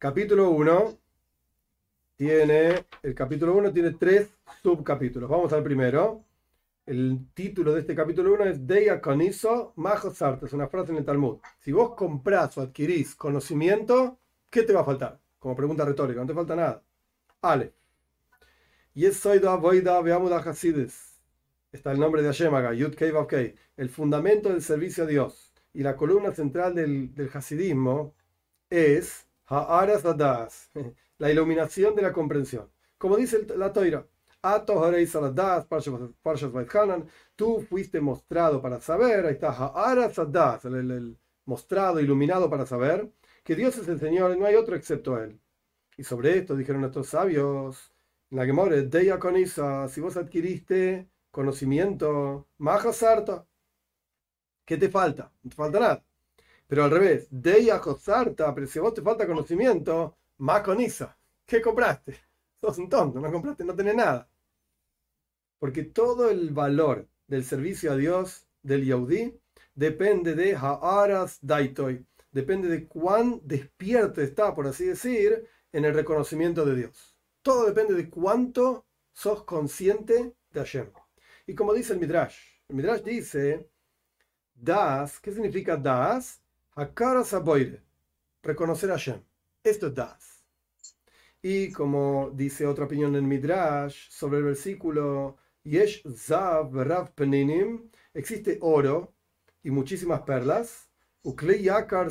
Capítulo 1 tiene, el capítulo 1 tiene tres subcapítulos. Vamos al primero. El título de este capítulo 1 es Deia Coniso Majo Es una frase en el Talmud. Si vos comprás o adquirís conocimiento, ¿qué te va a faltar? Como pregunta retórica, no te falta nada. Ale. Y es Soida Voida Veamuda Hasides. Está el nombre de Hashem acá, Yud Kei El fundamento del servicio a Dios y la columna central del, del Hasidismo es Ha'aras Adas, la iluminación de la comprensión. Como dice la Toira, tú fuiste mostrado para saber, ahí está Ha'aras Adas, el, el mostrado, iluminado para saber, que Dios es el Señor y no hay otro excepto Él. Y sobre esto dijeron nuestros sabios, en la Gemore, Deya Conisa, si vos adquiriste conocimiento, Mahasarta, ¿qué te falta? No te falta nada. Pero al revés, Deya Josarta, pero si vos te falta conocimiento, Maconisa, ¿qué compraste? Sos un tonto, no compraste, no tenés nada. Porque todo el valor del servicio a Dios del Yaudí depende de Haaras Daitoy, depende de cuán despierto está, por así decir, en el reconocimiento de Dios. Todo depende de cuánto sos consciente de Hashem. Y como dice el Midrash, el Midrash dice, Das, ¿qué significa Das? Hakara Saboire, reconocer a Hashem. Esto es Das. Y como dice otra opinión en Midrash sobre el versículo, Yesh Zav Rav Peninim, existe oro y muchísimas perlas, Uklei Yakar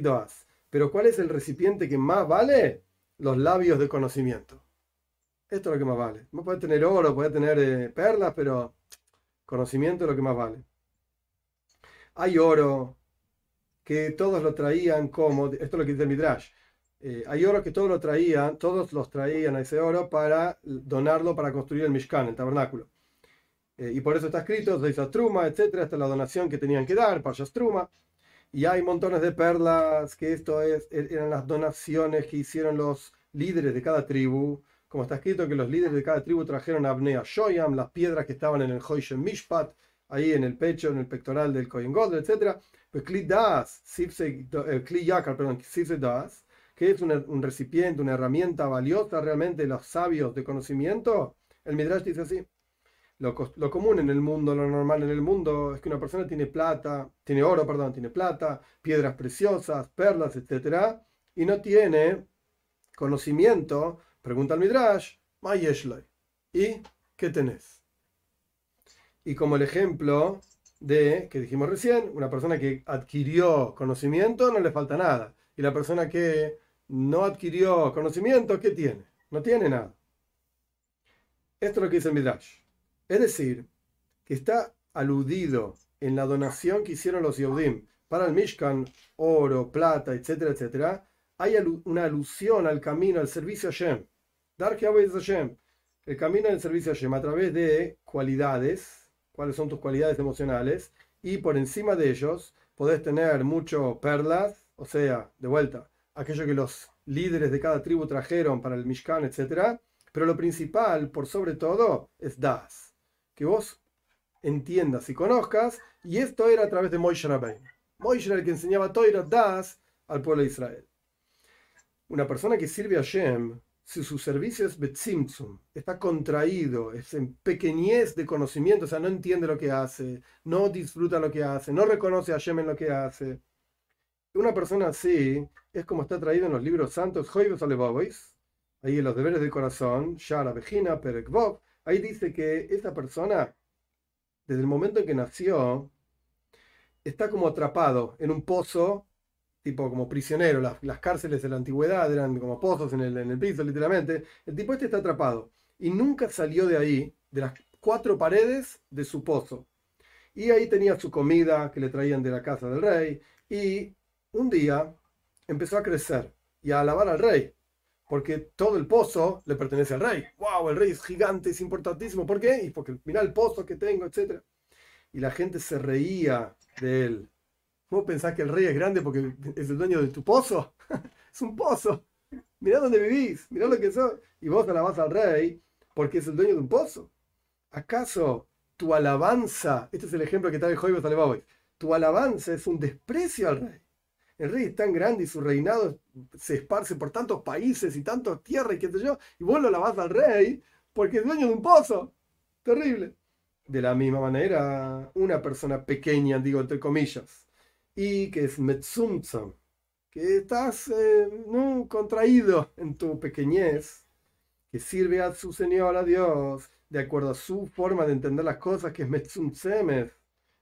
Das. Pero ¿cuál es el recipiente que más vale? Los labios de conocimiento. Esto es lo que más vale. No puede tener oro, puede tener eh, perlas, pero conocimiento es lo que más vale. Hay oro que todos lo traían como, esto es lo que dice el Midrash, eh, hay oro que todos lo traían, todos los traían a ese oro para donarlo para construir el Mishkan, el tabernáculo. Eh, y por eso está escrito, de Truma, etcétera, es la donación que tenían que dar, para Truma. Y hay montones de perlas, que esto es, eran las donaciones que hicieron los líderes de cada tribu como está escrito que los líderes de cada tribu trajeron a Abnea Shoyam, las piedras que estaban en el Hoyshem Mishpat, ahí en el pecho, en el pectoral del Kohen Godel, etc. Kli Das, Kli Yakar, que es un, recipiente, una herramienta valiosa realmente de los sabios de conocimiento, el Midrash dice así. Lo, lo, común en el mundo, lo normal en el mundo, es que una persona tiene plata, tiene oro, perdón, tiene plata, piedras preciosas, perlas, etc. Y no tiene conocimiento Pregunta al Midrash, ¿y qué tenés? Y como el ejemplo de que dijimos recién, una persona que adquirió conocimiento no le falta nada. Y la persona que no adquirió conocimiento, ¿qué tiene? No tiene nada. Esto es lo que dice el Midrash. Es decir, que está aludido en la donación que hicieron los Yehudim para el Mishkan, oro, plata, etcétera, etcétera. Hay una alusión al camino, al servicio a Shem el camino del servicio a Hashem a través de cualidades, cuáles son tus cualidades emocionales, y por encima de ellos podés tener mucho perlas, o sea, de vuelta, aquello que los líderes de cada tribu trajeron para el Mishkan, etc. Pero lo principal, por sobre todo, es Das. Que vos entiendas y conozcas, y esto era a través de Moishe Rabbein. Moishe era el que enseñaba Toira Das al pueblo de Israel. Una persona que sirve a Hashem si su servicio es betzimtzum, está contraído, es en pequeñez de conocimiento, o sea, no entiende lo que hace, no disfruta lo que hace, no reconoce a Hashem en lo que hace. Una persona así es como está traído en los libros santos, ahí en los deberes del corazón, Shara Vegina, Perekvov, ahí dice que esa persona, desde el momento en que nació, está como atrapado en un pozo tipo como prisionero, las, cárceles de la antigüedad eran como pozos en el, en el piso, literalmente. El tipo este está atrapado y nunca salió de ahí, de las cuatro paredes de su pozo. Y ahí tenía su comida que le traían de la casa del rey. Y un día empezó a crecer y a alabar al rey, porque todo el pozo le pertenece al rey. ¡Wow! El rey es gigante, es importantísimo. ¿Por qué? Y porque mira el pozo que tengo, etc. Y la gente se reía de él ¿Vos pensás que el rey es grande porque es el dueño de tu pozo? es un pozo. Mirá dónde vivís, mirá lo que sos. Y vos alabás al rey porque es el dueño de un pozo. ¿Acaso tu alabanza, este es el ejemplo que trae Joibos Alevaboy, tu alabanza es un desprecio al rey? el rey es tan grande y su reinado se esparce por tantos países y tantas tierras y qué sé yo, y vos lo lavás al rey porque es dueño de un pozo. Terrible. De la misma manera, una persona pequeña, digo entre comillas, y que es metzumtzam, que estás eh, contraído en tu pequeñez, que sirve a su Señor, a Dios, de acuerdo a su forma de entender las cosas, que es metzumtzemes,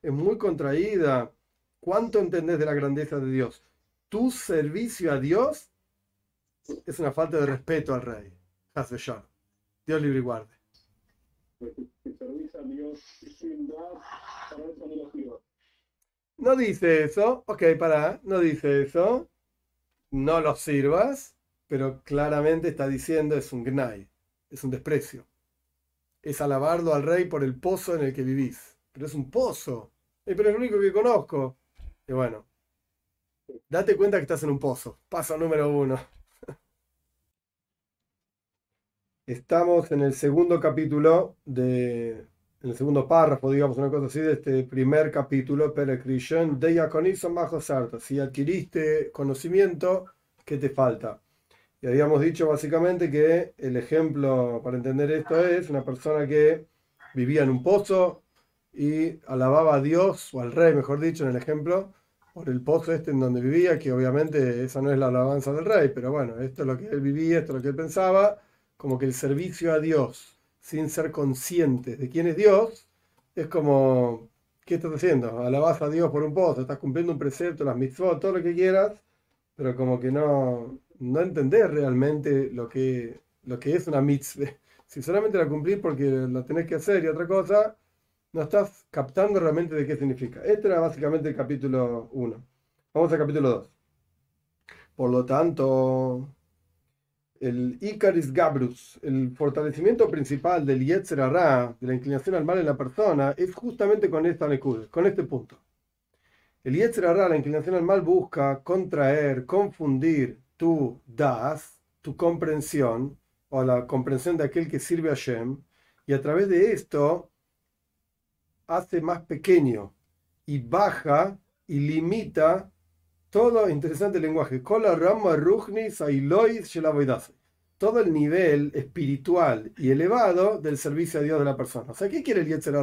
es muy contraída. ¿Cuánto entendés de la grandeza de Dios? Tu servicio a Dios es una falta de respeto al rey. Dios libre y guarde. No dice eso, ok, para, no dice eso, no lo sirvas, pero claramente está diciendo es un gnai, es un desprecio. Es alabarlo al rey por el pozo en el que vivís. Pero es un pozo, eh, pero es lo único que conozco. Y bueno, date cuenta que estás en un pozo. Paso número uno. Estamos en el segundo capítulo de, en el segundo párrafo, digamos, una cosa así, de este primer capítulo, Perecrishon, de Yaconizo Majo Sarta. Si adquiriste conocimiento, ¿qué te falta? Y habíamos dicho básicamente que el ejemplo para entender esto es una persona que vivía en un pozo y alababa a Dios, o al rey, mejor dicho, en el ejemplo, por el pozo este en donde vivía, que obviamente esa no es la alabanza del rey, pero bueno, esto es lo que él vivía, esto es lo que él pensaba como que el servicio a Dios sin ser consciente de quién es Dios es como, ¿qué estás haciendo? Alabas a Dios por un pozo, estás cumpliendo un precepto, las mitzvot, todo lo que quieras, pero como que no, no entendés realmente lo que, lo que es una mitzvah. Si solamente la cumplís porque la tenés que hacer y otra cosa, no estás captando realmente de qué significa. Este era básicamente el capítulo 1. Vamos al capítulo 2. Por lo tanto, el Icaris Gabrus, el fortalecimiento principal del Yetzer de la inclinación al mal en la persona, es justamente con esta con este punto. El Yetzer la inclinación al mal, busca contraer, confundir tu das, tu comprensión, o la comprensión de aquel que sirve a Shem, y a través de esto hace más pequeño y baja y limita todo interesante lenguaje. Todo el nivel espiritual y elevado del servicio a Dios de la persona. O sea, ¿qué quiere el Yetzer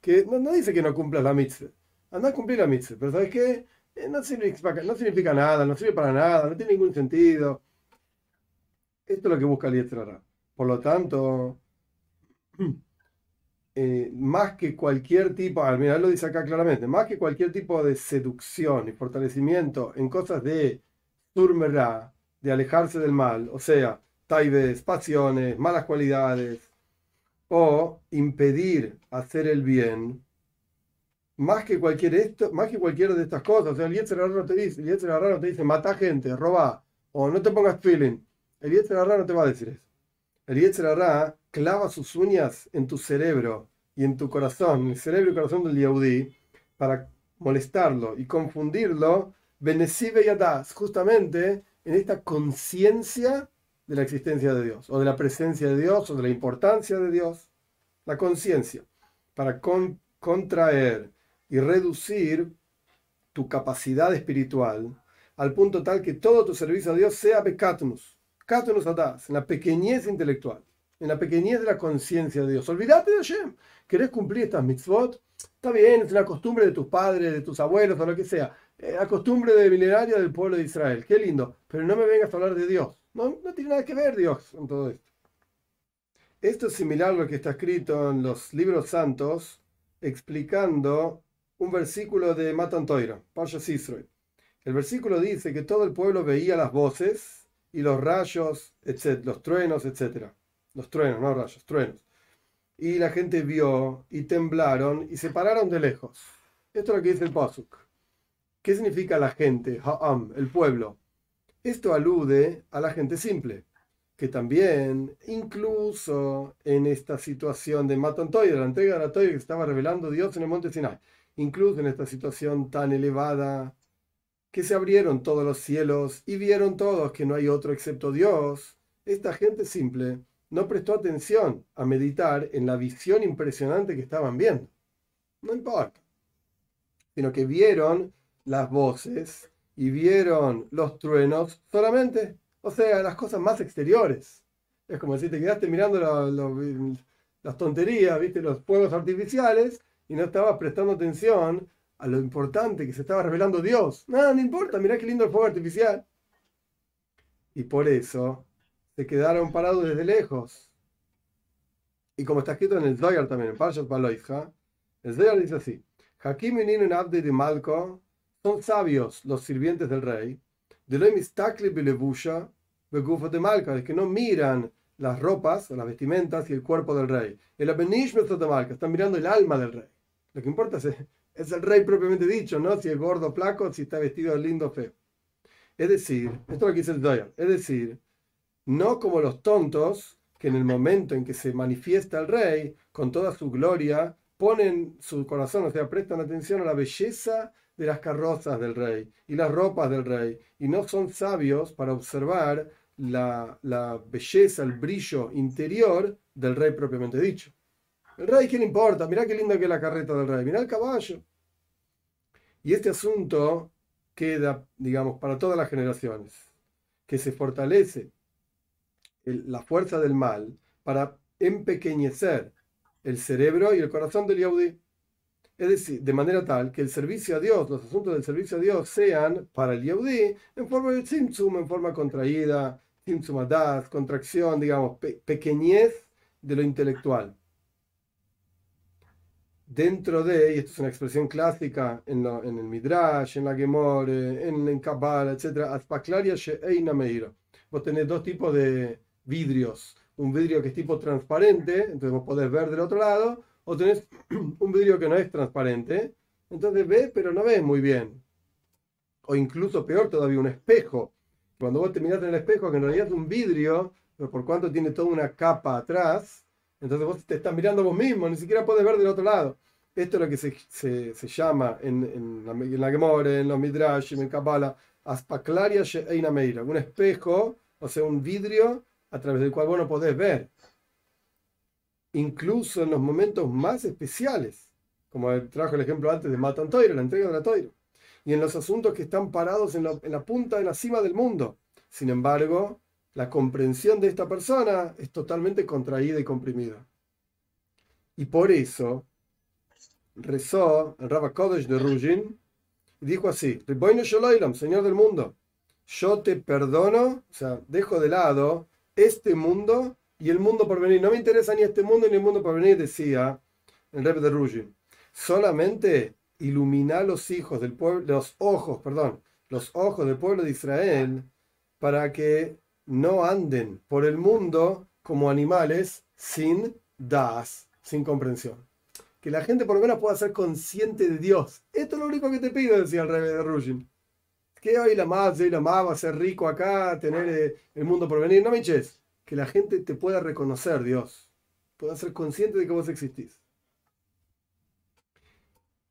Que no, dice que no cumplas la mitzvah. Anda a cumplir la mitzvah. Pero ¿sabes qué? Eh, no, significa, no significa nada, no sirve para nada, no tiene ningún sentido. Esto es lo que busca el Yetzer Por lo tanto, Eh, más que cualquier tipo, al mira, lo dice acá claramente, más que cualquier tipo de seducción y fortalecimiento en cosas de turmerá, de alejarse del mal, o sea, taibes, pasiones, malas cualidades, o impedir hacer el bien, más que cualquier esto, más que cualquiera de estas cosas, o sea, el Yetzer no te dice, el no te dice, mata gente, roba, o no te pongas feeling, el Yetzer no te va a decir eso. El Yetzer clava sus uñas en tu cerebro y en tu corazón, en el cerebro y corazón del Yehudi, para molestarlo y confundirlo, Benesibe y Adas, justamente en esta conciencia de la existencia de Dios, o de la presencia de Dios, o de la importancia de Dios, la conciencia, para contraer y reducir tu capacidad espiritual al punto tal que todo tu servicio a Dios sea Katnus Adas, en la pequeñez intelectual en la pequeñez de la conciencia de Dios. Olvídate de Hashem. ¿Querés cumplir estas mitzvot? Está bien, es la costumbre de tus padres, de tus abuelos o lo que sea. Eh, la costumbre de milenaria del pueblo de Israel. Qué lindo. Pero no me vengas a hablar de Dios. No, no tiene nada que ver Dios con todo esto. Esto es similar a lo que está escrito en los libros santos explicando un versículo de Matan Toira, Parshas Israel. El versículo dice que todo el pueblo veía las voces y los rayos, etc., los truenos, etcétera los truenos, no rayos, truenos. Y la gente vio y temblaron y se pararon de lejos. Esto es lo que dice el Pasuk. ¿Qué significa la gente? Ha'am, el pueblo. Esto alude a la gente simple, que también, incluso en esta situación de Matan de la entrega de la Toya que estaba revelando Dios en el monte Sinai, incluso en esta situación tan elevada, que se abrieron todos los cielos y vieron todos que no hay otro excepto Dios, esta gente simple no prestó atención a meditar en la visión impresionante que estaban viendo. No importa. Sino que vieron las voces y vieron los truenos solamente, o sea, las cosas más exteriores. Es como si te quedaste mirando las tonterías, viste, los fuegos artificiales y no estabas prestando atención a lo importante que se estaba revelando Dios. Nada, no importa, mirá qué lindo el fuego artificial. Y por eso se quedaron parados desde lejos. Y como está escrito en el Zoyar también, en Parshat Baloisha, el Zoyar dice así: Hakim y Abdi de Malco son sabios los sirvientes del rey, de lo de Malca, que no miran las ropas, las vestimentas y el cuerpo del rey. El Abenishmet de Malca, están mirando el alma del rey. Lo que importa es, el rey propiamente dicho, ¿no? Si es gordo, flaco, si está vestido lindo, feo. Es decir, esto es lo que dice el Doyer, es decir, no como los tontos que en el momento en que se manifiesta el rey, con toda su gloria, ponen su corazón, o sea, prestan atención a la belleza de las carrozas del rey y las ropas del rey, y no son sabios para observar la, la belleza, el brillo interior del rey propiamente dicho. El rey, ¿qué le importa? Mirá qué linda que es la carreta del rey, mirá el caballo. Y este asunto queda, digamos, para todas las generaciones, que se fortalece la fuerza del mal para empequeñecer el cerebro y el corazón del Yahudi. Es decir, de manera tal que el servicio a Dios, los asuntos del servicio a Dios sean para el Yehudi en forma de tzimtzum, en forma contraída, tzimtzum adas, contracción, digamos, pequeñez de lo intelectual dentro de, y esto es una expresión clásica en, en el Midrash, en la Gemore, en, en Kabbalah, etc., vos tenés dos tipos de vidrios. Un vidrio que es tipo transparente, entonces vos podés ver del otro lado, o tenés un vidrio que no es transparente, entonces ves, pero no ves muy bien. O incluso peor todavía, un espejo. Cuando vos te mirás en el espejo, que en realidad es un vidrio, pero por cuanto tiene toda una capa atrás, entonces vos te estás mirando vos mismo, ni siquiera puedes ver del otro lado. Esto es lo que se, se, se llama en, en, la, en la Gemore, en los Midrash, en Kabbalah, Aspaklaria Sheina un espejo, o sea, un vidrio a través del cual vos no podés ver. Incluso en los momentos más especiales, como trajo el ejemplo antes de Matan Toire, la entrega de la Toire, y en los asuntos que están parados en la, en la punta, en la cima del mundo. Sin embargo, la comprensión de esta persona es totalmente contraída y comprimida. Y por eso rezó el Rabba Kodesh de Rujin y dijo así: Señor del mundo, yo te perdono, o sea, dejo de lado este mundo y el mundo por venir. No me interesa ni este mundo ni el mundo por venir, decía el Rebbe de Rujin. Solamente ilumina los hijos del pueblo, los ojos, perdón, los ojos del pueblo de Israel para que no anden por el mundo como animales sin das, sin comprensión. Que la gente por lo menos pueda ser consciente de Dios. Esto es lo único que te pido, decía el rey de Rujin. Que hoy la más, hoy la más va a ser rico acá, tener eh, el mundo por venir. No me eches. Que la gente te pueda reconocer, Dios. Pueda ser consciente de que vos existís.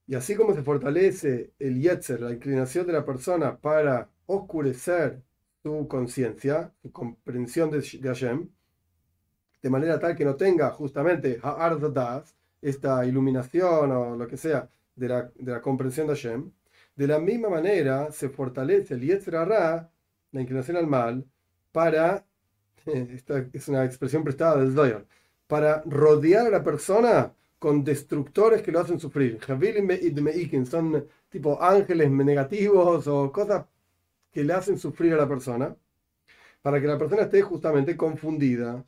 Y así como se fortalece el yetzer, la inclinación de la persona para oscurecer su conciencia, su comprensión de, de, Hashem, de manera tal que no tenga justamente esta iluminación o lo que sea de la, de la comprensión de Hashem, de la misma manera se fortalece el Yetzer la inclinación al mal, para, esta es una expresión prestada del Zohar, para rodear a la persona con destructores que lo hacen sufrir. Son tipo ángeles negativos o cosas que le hacen sufrir a la persona, para que la persona esté justamente confundida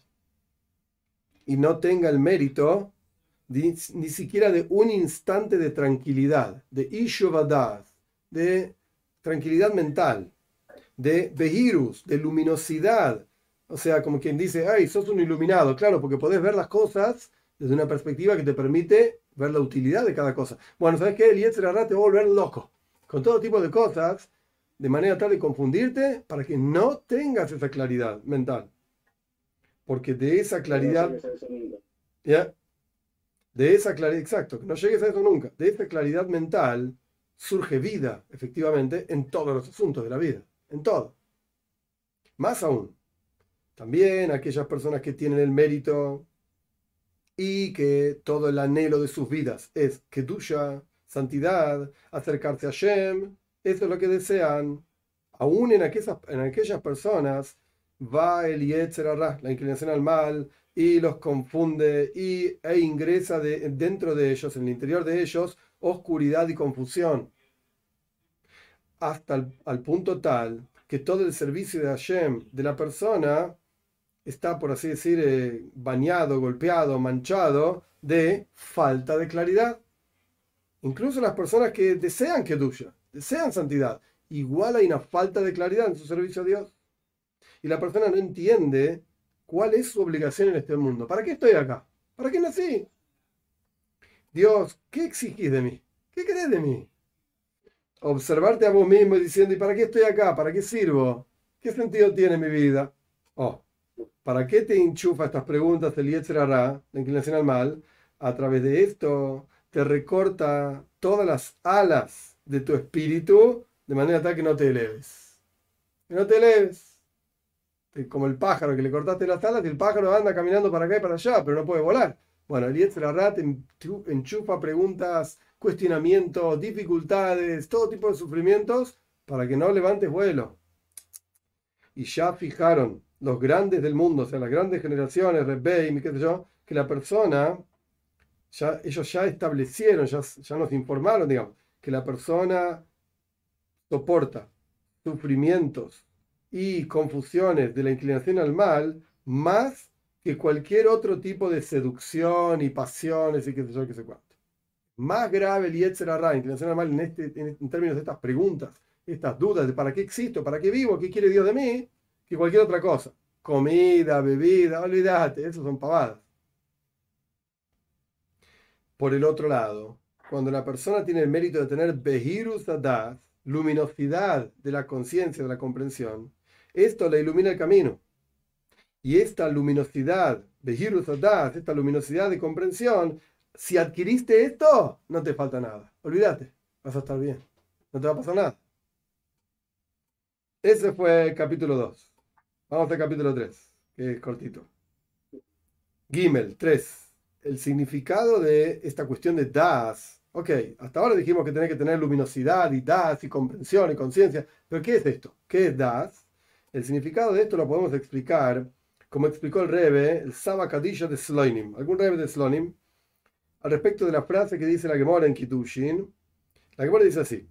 y no tenga el mérito ni, siquiera de un instante de tranquilidad, de ishuvadad, de tranquilidad mental, de behirus, de luminosidad. O sea, como quien dice, ay, sos un iluminado, claro, porque podés ver las cosas desde una perspectiva que te permite ver la utilidad de cada cosa. Bueno, ¿sabes qué? El Yetzirah te va a volver loco. Con todo tipo de cosas de manera tal de confundirte para que no tengas esa claridad mental. Porque de esa claridad... ¿Ya? De esa claridad, exacto, que no llegues a eso nunca. De esa claridad mental surge vida, efectivamente, en todos los asuntos de la vida, en todo. Más aún, también aquellas personas que tienen el mérito y que todo el anhelo de sus vidas es que duya, santidad, acercarse a Shem, eso es lo que desean Aún en aquellas, en aquellas personas va el Yetzerará, la inclinación al mal, y los confunde y, e ingresa de, dentro de ellos, en el interior de ellos, oscuridad y confusión. Hasta el, al punto tal que todo el servicio de Hashem de la persona está, por así decir, eh, bañado, golpeado, manchado de falta de claridad. Incluso las personas que desean que duya, desean santidad, igual hay una falta de claridad en su servicio a Dios. Y la persona no entiende cuál es su obligación en este mundo. ¿Para qué estoy acá? ¿Para qué nací? Dios, ¿qué exigís de mí? ¿Qué querés de mí? Observarte a vos mismo diciendo, ¿y para qué estoy acá? ¿Para qué sirvo? ¿Qué sentido tiene mi vida? Oh, ¿para qué te enchufa estas preguntas del Yetzerara, la inclinación al mal? A través de esto te recorta todas las alas de tu espíritu de manera tal que no te eleves. Que no te eleves. Como el pájaro que le cortaste las alas y el pájaro anda caminando para acá y para allá, pero no puede volar. Bueno, el Yetzerara te enchufa preguntas, cuestionamientos, dificultades, todo tipo de sufrimientos para que no levantes vuelo. Y ya fijaron los grandes del mundo, o sea, las grandes generaciones, Rebbe qué sé yo, que la persona, ya, ellos ya establecieron, ya, ya nos informaron, digamos, que la persona soporta sufrimientos y confusiones de la inclinación al mal más que cualquier otro tipo de seducción y pasiones y qué sé yo, qué sé cuánto. Más grave el Yetzer inclinación al mal en, este, en términos de estas preguntas, estas dudas de para qué existo, para qué vivo, qué quiere Dios de mí, que cualquier otra cosa. Comida, bebida, olvídate, eso son pavadas. Por el otro lado, cuando la persona tiene el mérito de tener Behirus Adas, luminosidad de la conciencia, de la comprensión, esto le ilumina el camino. Y esta luminosidad, Behirus Adas, esta luminosidad de comprensión, si adquiriste esto, no te falta nada. Olvídate, vas a estar bien. No te va a pasar nada. Ese fue el capítulo 2. Vamos al capítulo 3, que es cortito. Gimel 3. El significado de esta cuestión de Das. Ok, hasta ahora dijimos que tenés que tener luminosidad y Das y comprensión y conciencia. Pero ¿qué es esto? ¿Qué es Das? El significado de esto lo podemos explicar como explicó el Rebe, el Saba Kadisha de Slonim. Algún Rebe de Slonim, al respecto de la frase que dice la Gemora en Kitushin. La Gemora dice así: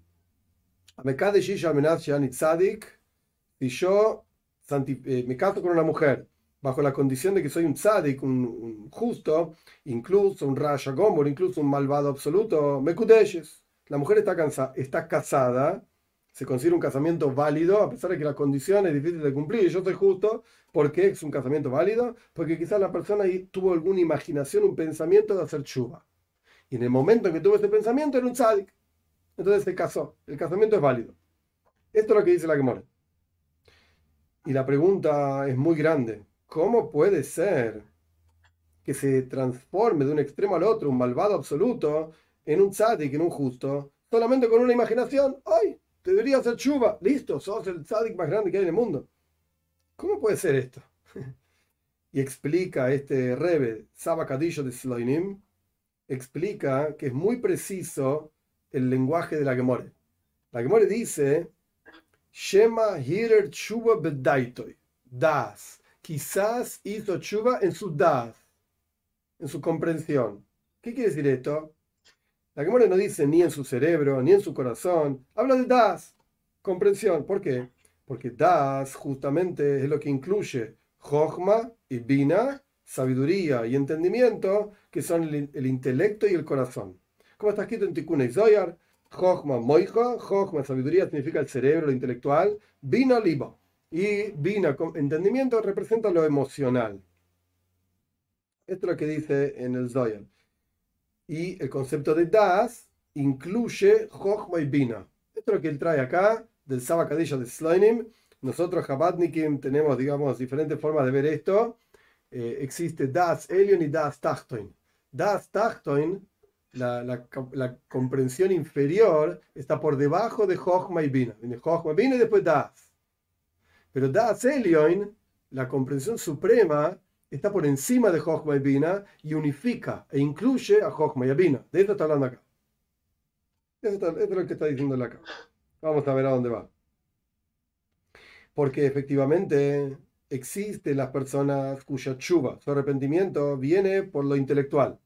Si yo eh, me caso con una mujer bajo la condición de que soy un tzadik, un, justo, incluso un raya gomor, incluso un malvado absoluto, me kudeshes. La mujer está, cansa, está casada, se considera un casamiento válido, a pesar de que la condición es difícil de cumplir. Yo soy justo, ¿por qué es un casamiento válido? Porque quizás la persona tuvo alguna imaginación, un pensamiento de hacer chuva. Y en el momento en que tuvo ese pensamiento era un tzadik. Entonces se casó. El casamiento es válido. Esto es lo que dice la Gemora. Y la pregunta es muy grande. ¿Cómo puede ser que se transforme de un extremo al otro, un malvado absoluto, en un tzadik, en un justo, solamente con una imaginación? ¡Ay! Te debería hacer chuva. Listo, sos el tzadik más grande que hay en el mundo. ¿Cómo puede ser esto? y explica este Rebe, Saba Kadisho de Sloinim, explica que es muy preciso el lenguaje de la Gemore. La Gemore dice Shema hirer chuba bedaitoy. Das. Quizás hizo chuba en su das, en su comprensión. ¿Qué quiere decir esto? La Gemora no dice ni en su cerebro, ni en su corazón. Habla de das, comprensión. ¿Por qué? Porque das justamente es lo que incluye Jochma y Bina, sabiduría y entendimiento, que son el, intelecto y el corazón. Como está escrito en Tikkun y Zoyar, Jochma Moija, Jochma sabiduría significa el cerebro, lo intelectual, Bina Liba. Y Bina, entendimiento, representa lo emocional. Esto es lo que dice en el Zoyar. Y el concepto de Das incluye Jochma y Bina. Esto es lo que él trae acá del Sabakadisha de Slainim. Nosotros, Chabadnikim, tenemos, digamos, diferentes formas de ver esto. Eh, existe Das Elion y Das Tachtoin. Das Tachtoin la, comprensión inferior está por debajo de Jochma y Bina. Viene Jochma y Bina y después Das. Pero Das Elioin, la comprensión suprema, está por encima de Jochma y Bina y unifica e incluye a Jochma y Bina. De esto está hablando acá. Esto, es lo que está diciendo acá. Vamos a ver a dónde va. porque efectivamente existen las personas cuya chuva, su arrepentimiento, viene por lo intelectual.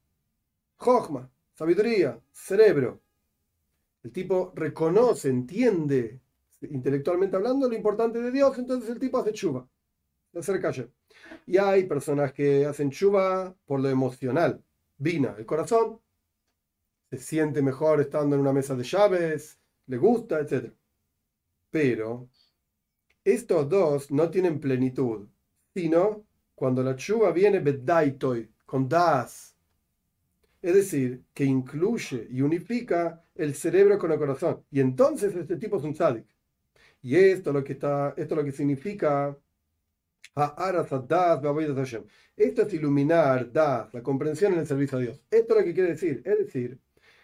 Jochma, sabiduría, cerebro. El tipo reconoce, entiende, intelectualmente hablando, lo importante de Dios, entonces el tipo hace chuva, se acerca Y hay personas que hacen chuva por lo emocional, vina, el corazón, se siente mejor estando en una mesa de llaves, le gusta, etc. Pero estos dos no tienen plenitud, sino cuando la chuva viene bedaitoy, con das. Es decir, que incluye y unifica el cerebro con el corazón. Y entonces este tipo es un tzadik. Y esto lo que está, esto lo que significa esto es iluminar, das, la comprensión en el servicio a Dios. Esto es lo que quiere decir. Es decir,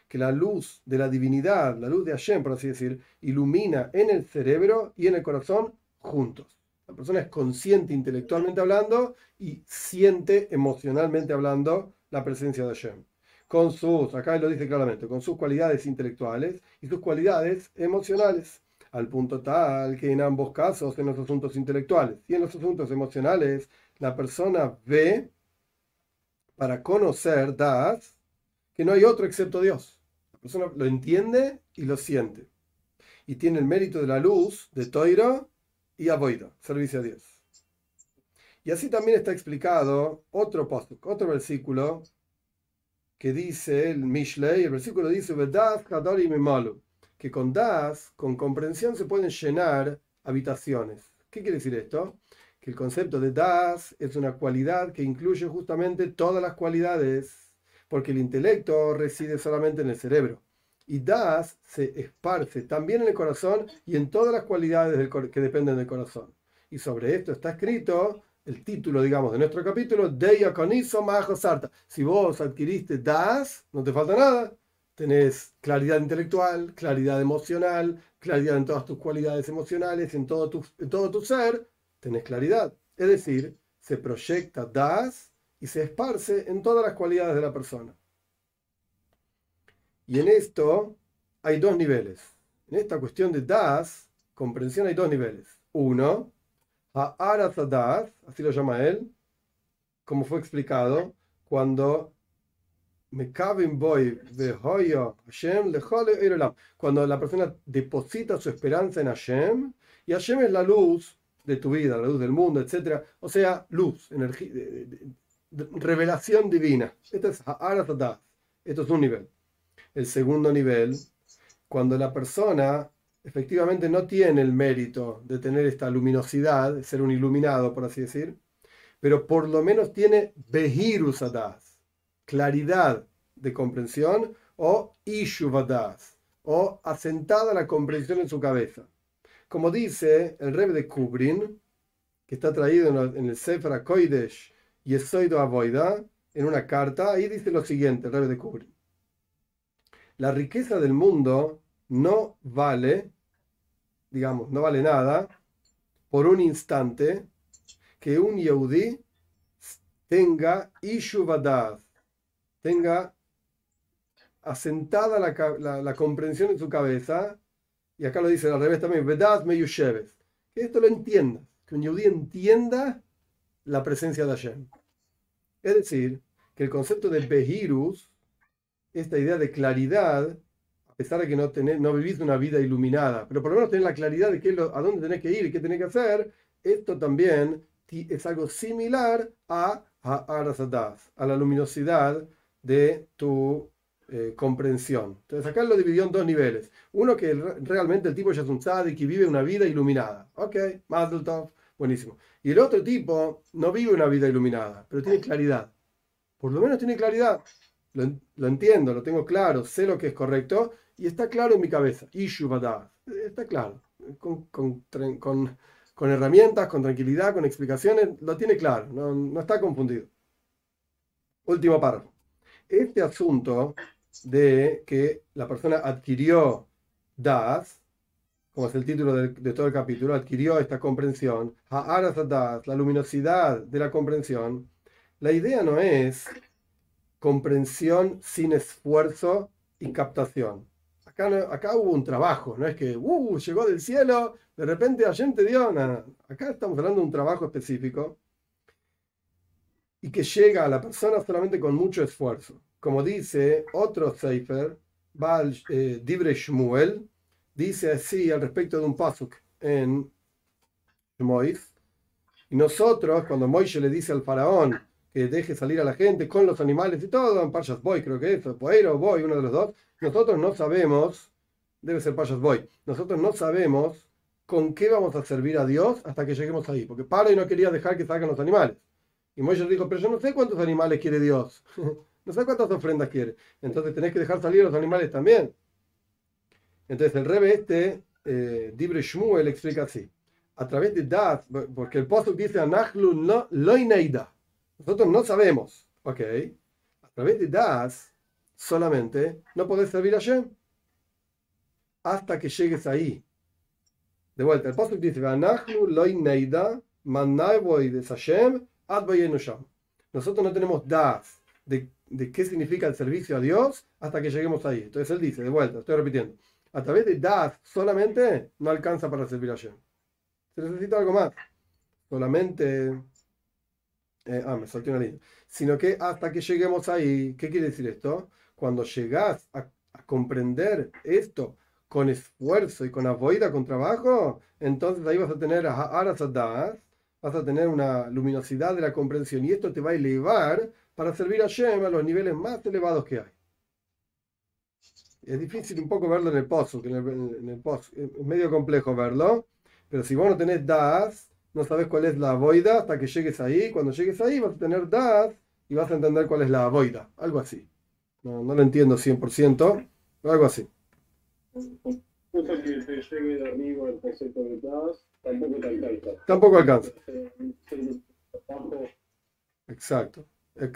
que la luz de la divinidad, la luz de Hashem, por así decir, ilumina en el cerebro y en el corazón juntos. La persona es consciente intelectualmente hablando y siente emocionalmente hablando la presencia de Hashem. Con sus, acá lo dice claramente, con sus cualidades intelectuales y sus cualidades emocionales, al punto tal que en ambos casos, en los asuntos intelectuales y en los asuntos emocionales, la persona ve para conocer, das, que no hay otro excepto Dios. La persona lo entiende y lo siente. Y tiene el mérito de la luz de Toiro y Avoida, servicio a Dios. Y así también está explicado otro otro versículo que dice el Mishlei, el versículo dice, que con das, con comprensión se pueden llenar habitaciones. ¿Qué quiere decir esto? Que el concepto de das es una cualidad que incluye justamente todas las cualidades, porque el intelecto reside solamente en el cerebro y das se esparce también en el corazón y en todas las cualidades que dependen del corazón. Y sobre esto está escrito el título, digamos, de nuestro capítulo, Deya Conizo Majo Sarta. Si vos adquiriste das, no te falta nada. Tenés claridad intelectual, claridad emocional, claridad en todas tus cualidades emocionales, en todo tu, en todo tu ser, tenés claridad. Es decir, se proyecta das y se esparce en todas las cualidades de la persona. Y en esto hay dos niveles. En esta cuestión de das, comprensión hay dos niveles. Uno, das, así lo llama él, como fue explicado, cuando cuando la persona deposita su esperanza en Hashem, y Hashem es la luz de tu vida, la luz del mundo, etc. O sea, luz, energía, revelación divina. Esto es das. Esto es un nivel. El segundo nivel, cuando la persona efectivamente no tiene el mérito de tener esta luminosidad, de ser un iluminado, por así decir, pero por lo menos tiene behirus claridad de comprensión, o ishuvadas, o asentada la comprensión en su cabeza. Como dice el rey de Kubrin, que está traído en el Sefer Koidesh y Esoido Avoida, en una carta, ahí dice lo siguiente, el rey de Kubrin la riqueza del mundo no vale, digamos, no vale nada por un instante que un Yehudi tenga Ishuvadad, tenga asentada la, comprensión en su cabeza, y acá lo dice al revés también, Vedad Meyusheves, que esto lo entienda, que un Yehudi entienda la presencia de Hashem. Es decir, que el concepto de Behirus esta idea de claridad, a pesar de que no, tener, no vivís una vida iluminada, pero por lo menos tener la claridad de qué, a dónde tenés que ir y qué tenés que hacer, esto también es algo similar a a la luminosidad de tu eh, comprensión. Entonces acá lo dividió en dos niveles. Uno que realmente el tipo ya es un y que vive una vida iluminada. Ok, Mazel buenísimo. Y el otro tipo no vive una vida iluminada, pero tiene claridad. Por lo menos tiene claridad lo, entiendo, lo tengo claro, sé lo que es correcto y está claro en mi cabeza. Ishubada, está claro. Con, herramientas, con tranquilidad, con explicaciones, lo tiene claro, no, está confundido. Último párrafo. Este asunto de que la persona adquirió das, como es el título de, todo el capítulo, adquirió esta comprensión, la luminosidad de la comprensión, la idea no es comprensión sin esfuerzo y captación. Acá, acá hubo un trabajo, no es que uh, llegó del cielo, de repente Hashem te dio. nada. Acá estamos hablando de un trabajo específico y que llega a la persona solamente con mucho esfuerzo. Como dice otro Seifer, Baal eh, Dibre Shmuel, dice así al respecto de un pasuk en Shmois. Y nosotros, cuando Moishe le dice al faraón que deje salir a la gente con los animales y todo, en Payas Boy creo que es, o Boy, uno de los dos, nosotros no sabemos, debe ser Payas Boy, nosotros no sabemos con qué vamos a servir a Dios hasta que lleguemos ahí, porque Paro no quería dejar que salgan los animales. Y Moisés dijo, pero yo no sé cuántos animales quiere Dios, no sé cuántas ofrendas quiere, entonces tenés que dejar salir a los animales también. Entonces el rebe este, eh, Dibre Shmuel, explica así, a través de Das, porque el postre dice, Anachlu no loineida, nosotros no sabemos, ok, a través de Das, solamente no podés servir a Shem hasta que llegues ahí. De vuelta, el pasuk dice, nosotros no tenemos das de, de, qué significa el servicio a Dios hasta que lleguemos ahí. Entonces él dice, de vuelta, estoy repitiendo, a través de das solamente no alcanza para servir a Shem. Se necesita algo más. Solamente... Eh, ah, me salté una línea. Sino que hasta que lleguemos ahí, ¿qué quiere decir esto? cuando llegas a, comprender esto con esfuerzo y con avoida, con trabajo, entonces ahí vas a tener arasadas, vas a tener una luminosidad de la comprensión y esto te va a elevar para servir a Shem a los niveles más elevados que hay. Es difícil un poco verlo en el pozo, que en el, pozo es medio complejo verlo, pero si vos no tenés das, no sabes cuál es la avoida hasta que llegues ahí. Cuando llegues ahí vas a tener das y vas a entender cuál es la avoida, algo así. No, no lo entiendo 100%, algo así. Tampoco alcanza. Exacto.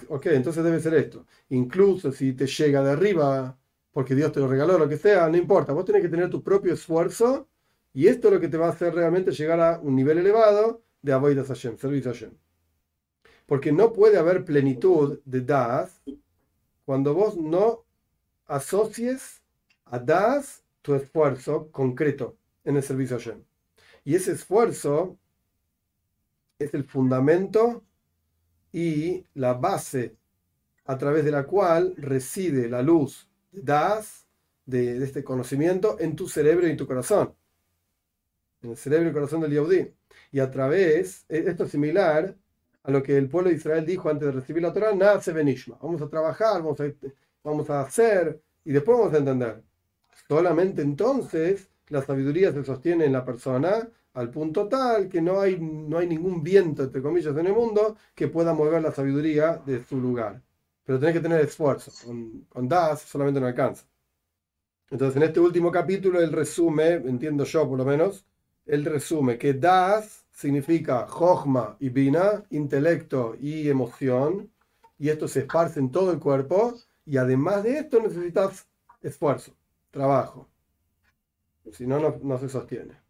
Ok, entonces debe ser esto. Incluso si te llega de arriba, porque Dios te lo regaló, lo que sea, no importa. Vos tenés que tener tu propio esfuerzo y esto es lo que te va a hacer realmente llegar a un nivel elevado de Avoidas Hashem, servicio a Hashem. Porque no puede haber plenitud de Das cuando vos no asocies a das tu esfuerzo concreto en el servicio a Hashem. Y ese esfuerzo es el fundamento y la base a través de la cual reside la luz de das, de, este conocimiento, en tu cerebro y en tu corazón. En el cerebro y corazón del Yahudí. Y a través, e, esto es similar a lo que el pueblo de Israel dijo antes de recibir la Torah, nace benishma. Vamos a trabajar, vamos a, vamos a hacer y después vamos a entender. Solamente entonces la sabiduría se sostiene en la persona al punto tal que no hay, no hay ningún viento, entre comillas, en el mundo que pueda mover la sabiduría de su lugar. Pero tenés que tener esfuerzo. Con, Das solamente no alcanza. Entonces, en este último capítulo, él resume, entiendo yo por lo menos, él resume que Das significa Jochma y Bina, intelecto y emoción, y esto se esparce en todo el cuerpo, y además de esto necesitas esfuerzo, trabajo. Si no, no se sostiene.